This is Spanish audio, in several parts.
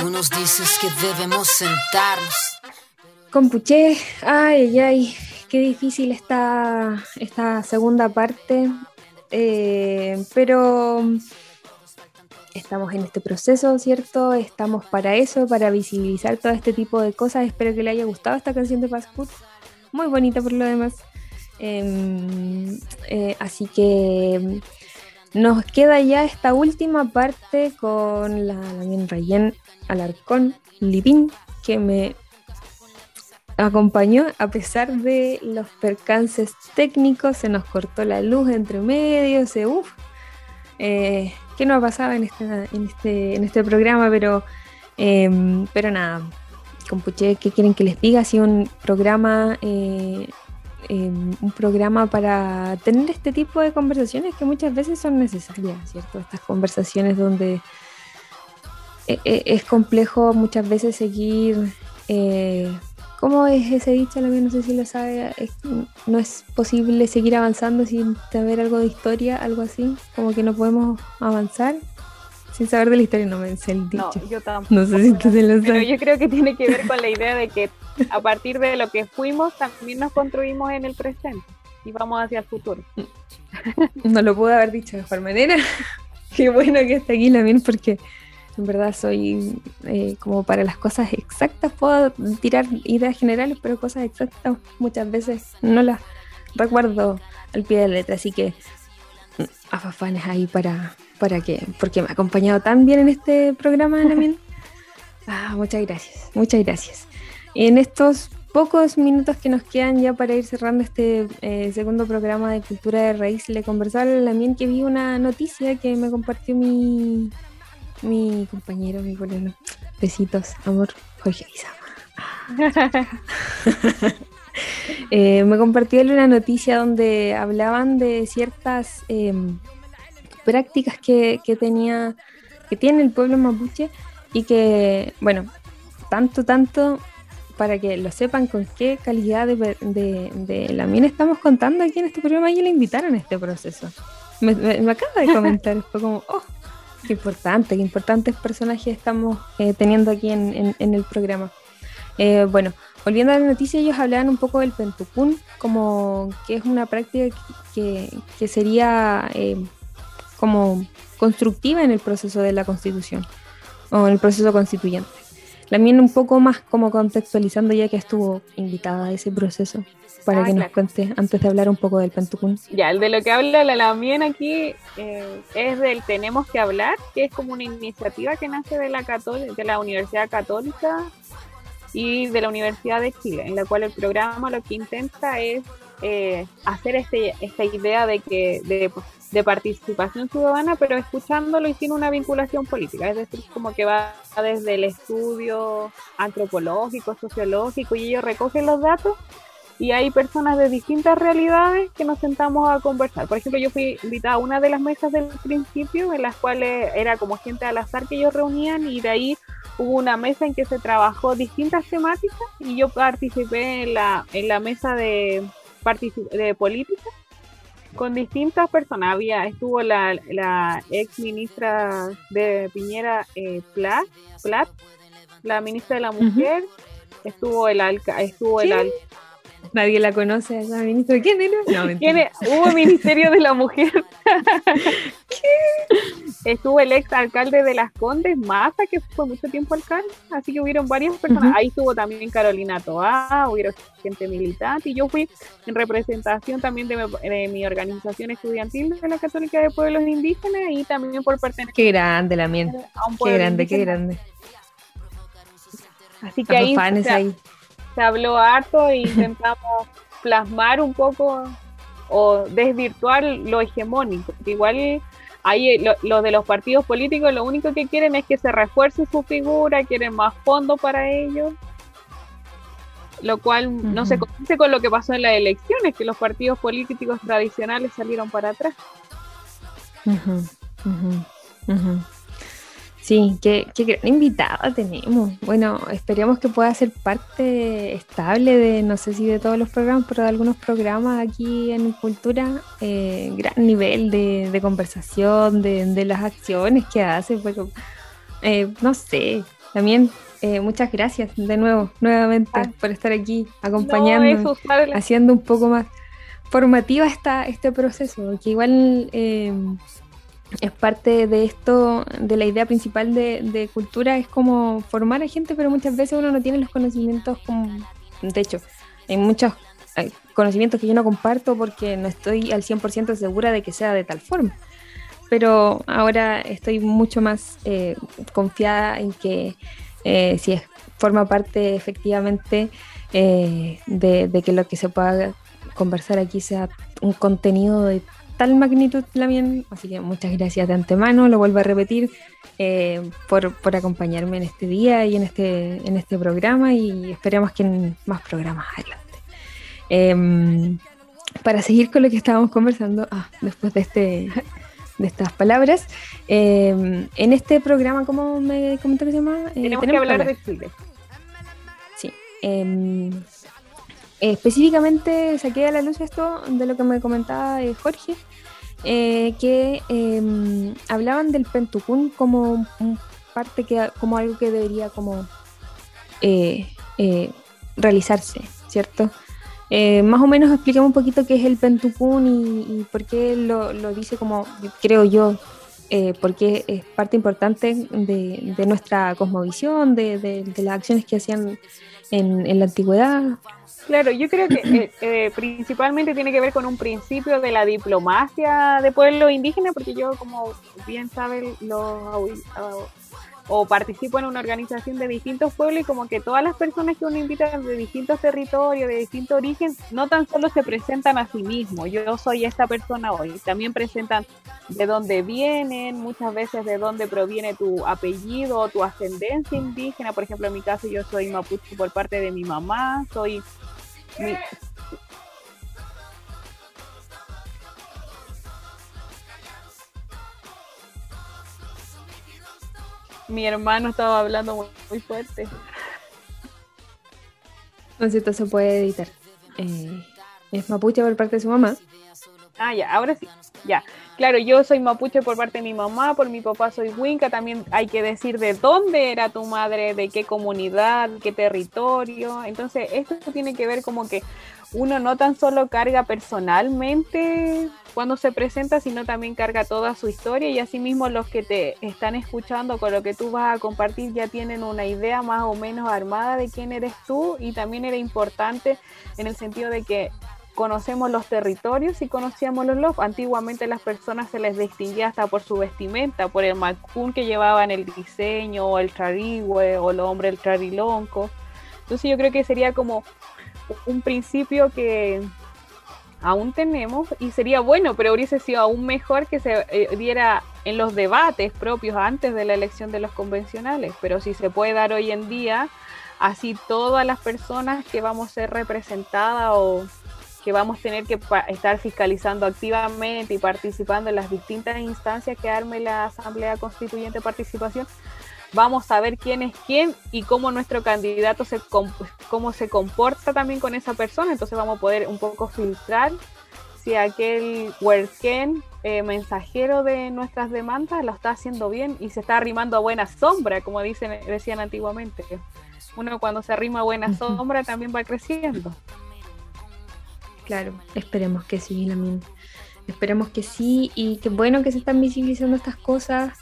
Tú nos dices que debemos sentarnos. Compuché, ay, ay, ay, qué difícil está esta segunda parte, eh, pero estamos en este proceso, ¿cierto? Estamos para eso, para visibilizar todo este tipo de cosas. Espero que le haya gustado esta canción de Passport, muy bonita por lo demás. Em, eh, así que nos queda ya esta última parte con la Lamien Rayen Alarcón Lipín, que me acompañó a pesar de los percances técnicos, se nos cortó la luz entre medio, se uff. Eh, ¿Qué no ha pasado en este, en este, en este programa? Pero, em, pero nada, Compuche, ¿qué quieren que les diga? Ha sido un programa eh, Em, un programa para tener este tipo de conversaciones que muchas veces son necesarias, ¿cierto? Estas conversaciones donde e, e, es complejo muchas veces seguir... Eh, ¿Cómo es ese dicho? No sé si lo sabe. no es posible seguir avanzando sin saber algo de historia, algo así. Como que no podemos avanzar sin saber de la historia. No me sé el dicho. No, yo tampoco. No sé si tú se lo Pero yo creo que tiene que ver con la idea de que a partir de lo que fuimos, también nos construimos en el presente y vamos hacia el futuro. No lo pude haber dicho de mejor manera. Qué bueno que esté aquí también porque en verdad soy eh, como para las cosas exactas, puedo tirar ideas generales, pero cosas exactas muchas veces no las recuerdo al pie de la letra, así que mm, afafanes ahí para, para que, porque me ha acompañado tan bien en este programa también. Ah, muchas gracias, muchas gracias. En estos pocos minutos que nos quedan ya para ir cerrando este eh, segundo programa de Cultura de Raíz, le conversaba también que vi una noticia que me compartió mi, mi compañero, mi colega. Besitos, amor, Jorge Isama. eh, me compartió una noticia donde hablaban de ciertas em, prácticas que, que tenía, que tiene el pueblo mapuche y que, bueno, tanto, tanto para que lo sepan con qué calidad de, de, la mina estamos contando aquí en este programa y le invitaron a este proceso. Me, acaba de comentar, fue como, oh, qué importante, qué importantes personajes estamos eh, teniendo aquí en, el programa. Eh, bueno, volviendo a la noticia, ellos hablaban un poco del pentucún, como que es una práctica que, que sería eh, como constructiva en el proceso de la constitución o en el proceso constituyente. También un poco más como contextualizando ya que estuvo invitada a ese proceso para ah, que nos cuente antes de hablar un poco del Pentucún. Ya, el de lo que habla la Lamien aquí eh, es del Tenemos que hablar, que es como una iniciativa que nace de la, de la Universidad Católica y de la Universidad de Chile, en la cual el programa lo que intenta es eh, hacer este, esta idea de que de de participación ciudadana, pero escuchándolo y sin una vinculación política. Es decir, como que va desde el estudio antropológico, sociológico, y ellos recogen los datos y hay personas de distintas realidades que nos sentamos a conversar. Por ejemplo, yo fui invitada a una de las mesas del principio, en las cuales era como gente al azar que ellos reunían, y de ahí hubo una mesa en que se trabajó distintas temáticas, y yo participé en la, en la mesa de, de política con distintas personas. Había, estuvo la, la ex ministra de Piñera, eh, Plat, la ministra de la Mujer, estuvo el alca, estuvo el Nadie la conoce a esa ministra. ¿Quién era? No, ¿Quién Hubo Ministerio de la Mujer. ¿Qué? Estuvo el ex alcalde de Las Condes, Maza, que fue mucho tiempo alcalde. Así que hubieron varias personas. Ahí estuvo también Carolina Toá, hubieron gente militante. Y yo fui en representación también de mi, organización estudiantil de la Católica de Pueblos Indígenas y también por pertenecer. Qué grande la mía. Qué grande, qué grande. Así que ahí, ahí se habló harto e intentamos plasmar un poco o desvirtuar lo hegemónico. Igual ahí los de los partidos políticos lo único que quieren es que se refuerce su figura, quieren más fondo para ellos, lo cual no se conoce con lo que pasó en las elecciones, que los partidos políticos tradicionales salieron para atrás. Sí, qué, qué gran invitada tenemos. Bueno, esperemos que pueda ser parte estable de, no sé si de todos los programas, pero de algunos programas aquí en Cultura. Eh, gran nivel de, conversación, de, las acciones que hace. Pero, eh, no sé, también eh, muchas gracias de nuevo, nuevamente, ah. por estar aquí acompañando, haciendo un poco más formativa esta, este proceso, que igual eh, es parte de esto, de la idea principal de, cultura, es como formar a gente, pero muchas veces uno no tiene los conocimientos como, de hecho, hay muchos conocimientos que yo no comparto porque no estoy al 100% segura de que sea de tal forma. Pero ahora estoy mucho más eh, confiada en que eh, si es, forma parte efectivamente eh, de, que lo que se pueda conversar aquí sea un contenido de tal magnitud también. Así que muchas gracias de antemano, lo vuelvo a repetir, por, por, acompañarme en este día y en este, en este programa y esperemos que en más programas adelante. Em, para seguir con lo que estábamos conversando, ah, después de, este, de estas palabras, em, en este programa, ¿cómo me comentó que se llama? Eh, tenemos, que hablar, de Chile. Sí. Em, específicamente saqué a la luz esto de lo que me comentaba eh, Jorge, eh, que hablaban del Pentucún como parte que como algo que debería como realizarse, ¿cierto? Eh, más o menos expliquemos un poquito qué es el Pentucún y, por qué lo, dice como, creo yo, eh, porque es parte importante de, nuestra cosmovisión, de, las acciones que hacían en, la antigüedad. Claro, yo creo que eh, principalmente tiene que ver con un principio de la diplomacia de pueblo indígena, porque yo, como bien saben los o participo en una organización de distintos pueblos y como que todas las personas que uno invita de distintos territorios, de distintos orígenes, no tan solo se presentan a sí mismos, yo soy esta persona hoy, también presentan de dónde vienen, muchas veces de dónde proviene tu apellido o tu ascendencia indígena, por ejemplo en mi caso yo soy mapuche por parte de mi mamá, soy... Mi hermano estaba hablando muy, fuerte. Entonces esto se puede editar. Eh, es mapuche por parte de su mamá. Ah, ya, ahora sí. Ya. Claro, yo soy mapuche por parte de mi mamá, por mi papá soy winca. También hay que decir de dónde era tu madre, de qué comunidad, qué territorio. Entonces, esto tiene que ver como que uno no tan solo carga personalmente cuando se presenta, sino también carga toda su historia y asimismo los que te están escuchando con lo que tú vas a compartir ya tienen una idea más o menos armada de quién eres tú y también era importante en el sentido de que conocemos los territorios y conocíamos los lobos. Antiguamente las personas se les distinguía hasta por su vestimenta, por el macún que llevaban el diseño, el trarigüe, o el hombre el trarilonco. Entonces yo creo que sería como un principio que aún tenemos y sería bueno, pero hubiese sido aún mejor que se eh, diera en los debates propios antes de la elección de los convencionales, pero si se puede dar hoy en día, así todas las personas que vamos a ser representadas o que vamos a tener que estar fiscalizando activamente y participando en las distintas instancias que arme la Asamblea Constituyente Participación, vamos a ver quién es quién y cómo nuestro candidato se cómo se comporta también con esa persona. Entonces vamos a poder un poco filtrar si aquel worken eh, mensajero de nuestras demandas lo está haciendo bien y se está arrimando a buena sombra, como dicen, decían antiguamente. Uno cuando se arrima a buena sombra también va creciendo. Claro, esperemos que sí, también. Esperemos que sí y qué bueno que se están visibilizando estas cosas.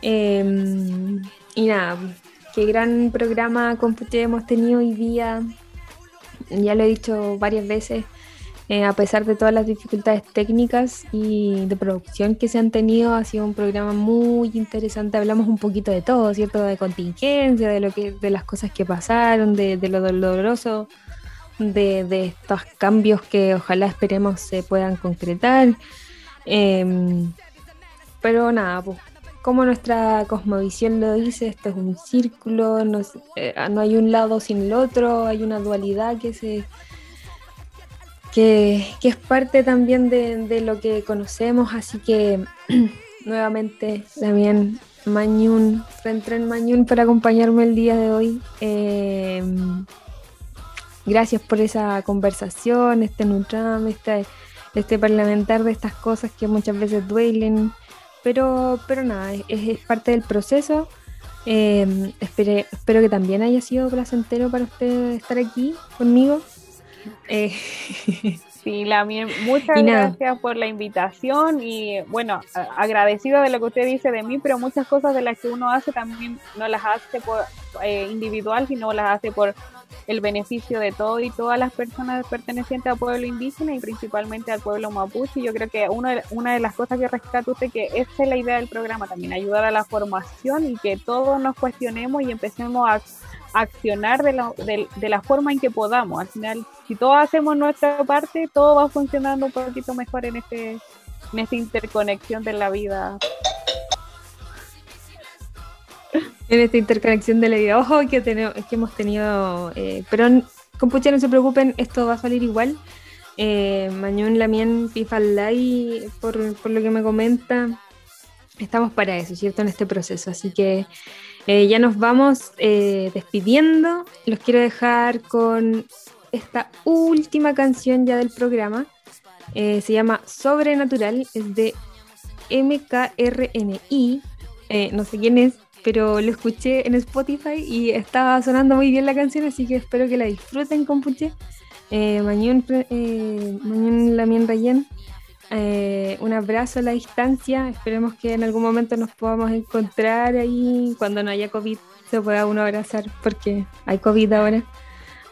Em, y nada, qué gran programa Compute hemos tenido hoy día. Ya lo he dicho varias veces, eh, a pesar de todas las dificultades técnicas y de producción que se han tenido, ha sido un programa muy interesante. Hablamos un poquito de todo, ¿cierto? De contingencia, de lo que, de las cosas que pasaron, de, lo doloroso de, estos cambios que ojalá esperemos se puedan concretar. Em, pero nada, pues como nuestra cosmovisión lo dice, esto es un círculo, no, eh, no, hay un lado sin el otro, hay una dualidad que se que, es parte también de, lo que conocemos, así que nuevamente también Mañún, entré en Mañún para acompañarme el día de hoy. Em, gracias por esa conversación, este Nutram, este, este parlamentar de estas cosas que muchas veces duelen pero, pero nada, es, parte del proceso. Eh, espero que también haya sido placentero para usted estar aquí conmigo. Eh, Sí, la muchas gracias por la invitación y bueno, agradecido de lo que usted dice de mí, pero muchas cosas de las que uno hace también no las hace por eh, individual, sino las hace por el beneficio de todo y todas las personas pertenecientes al pueblo indígena y principalmente al pueblo mapuche. Yo creo que una, una de las cosas que rescata usted que esa es la idea del programa también, ayudar a la formación y que todos nos cuestionemos y empecemos a accionar de la, de, la forma en que podamos. Al final, si todos hacemos nuestra parte, todo va funcionando un poquito mejor en este en esta interconexión de la vida. En esta interconexión de la vida. Ojo que, tenemos, que hemos tenido... Eh, pero compucha, no se preocupen, esto va a salir igual. Eh, Mañón Lamien Pifalay, por, por lo que me comenta, estamos para eso, ¿cierto? En este proceso. Así que eh, ya nos vamos eh, despidiendo. Los quiero dejar con esta última canción ya del programa. Eh, se llama Sobrenatural, es de MKRNI. no sé quién es, pero lo escuché en Spotify y estaba sonando muy bien la canción, así que espero que la disfruten, compuche. Mañón, Mañón Lamien Rayen. Eh, un abrazo a la distancia. Esperemos que en algún momento nos podamos encontrar ahí cuando no haya COVID. Se pueda uno abrazar porque hay COVID ahora.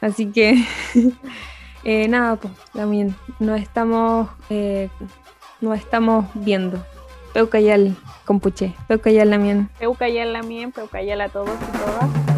Así que eh, nada, pues también nos estamos, eh, nos estamos viendo. Peucayal, compuche. Peucayal la mien. Peucayal la mien, peucayal a todos y todas.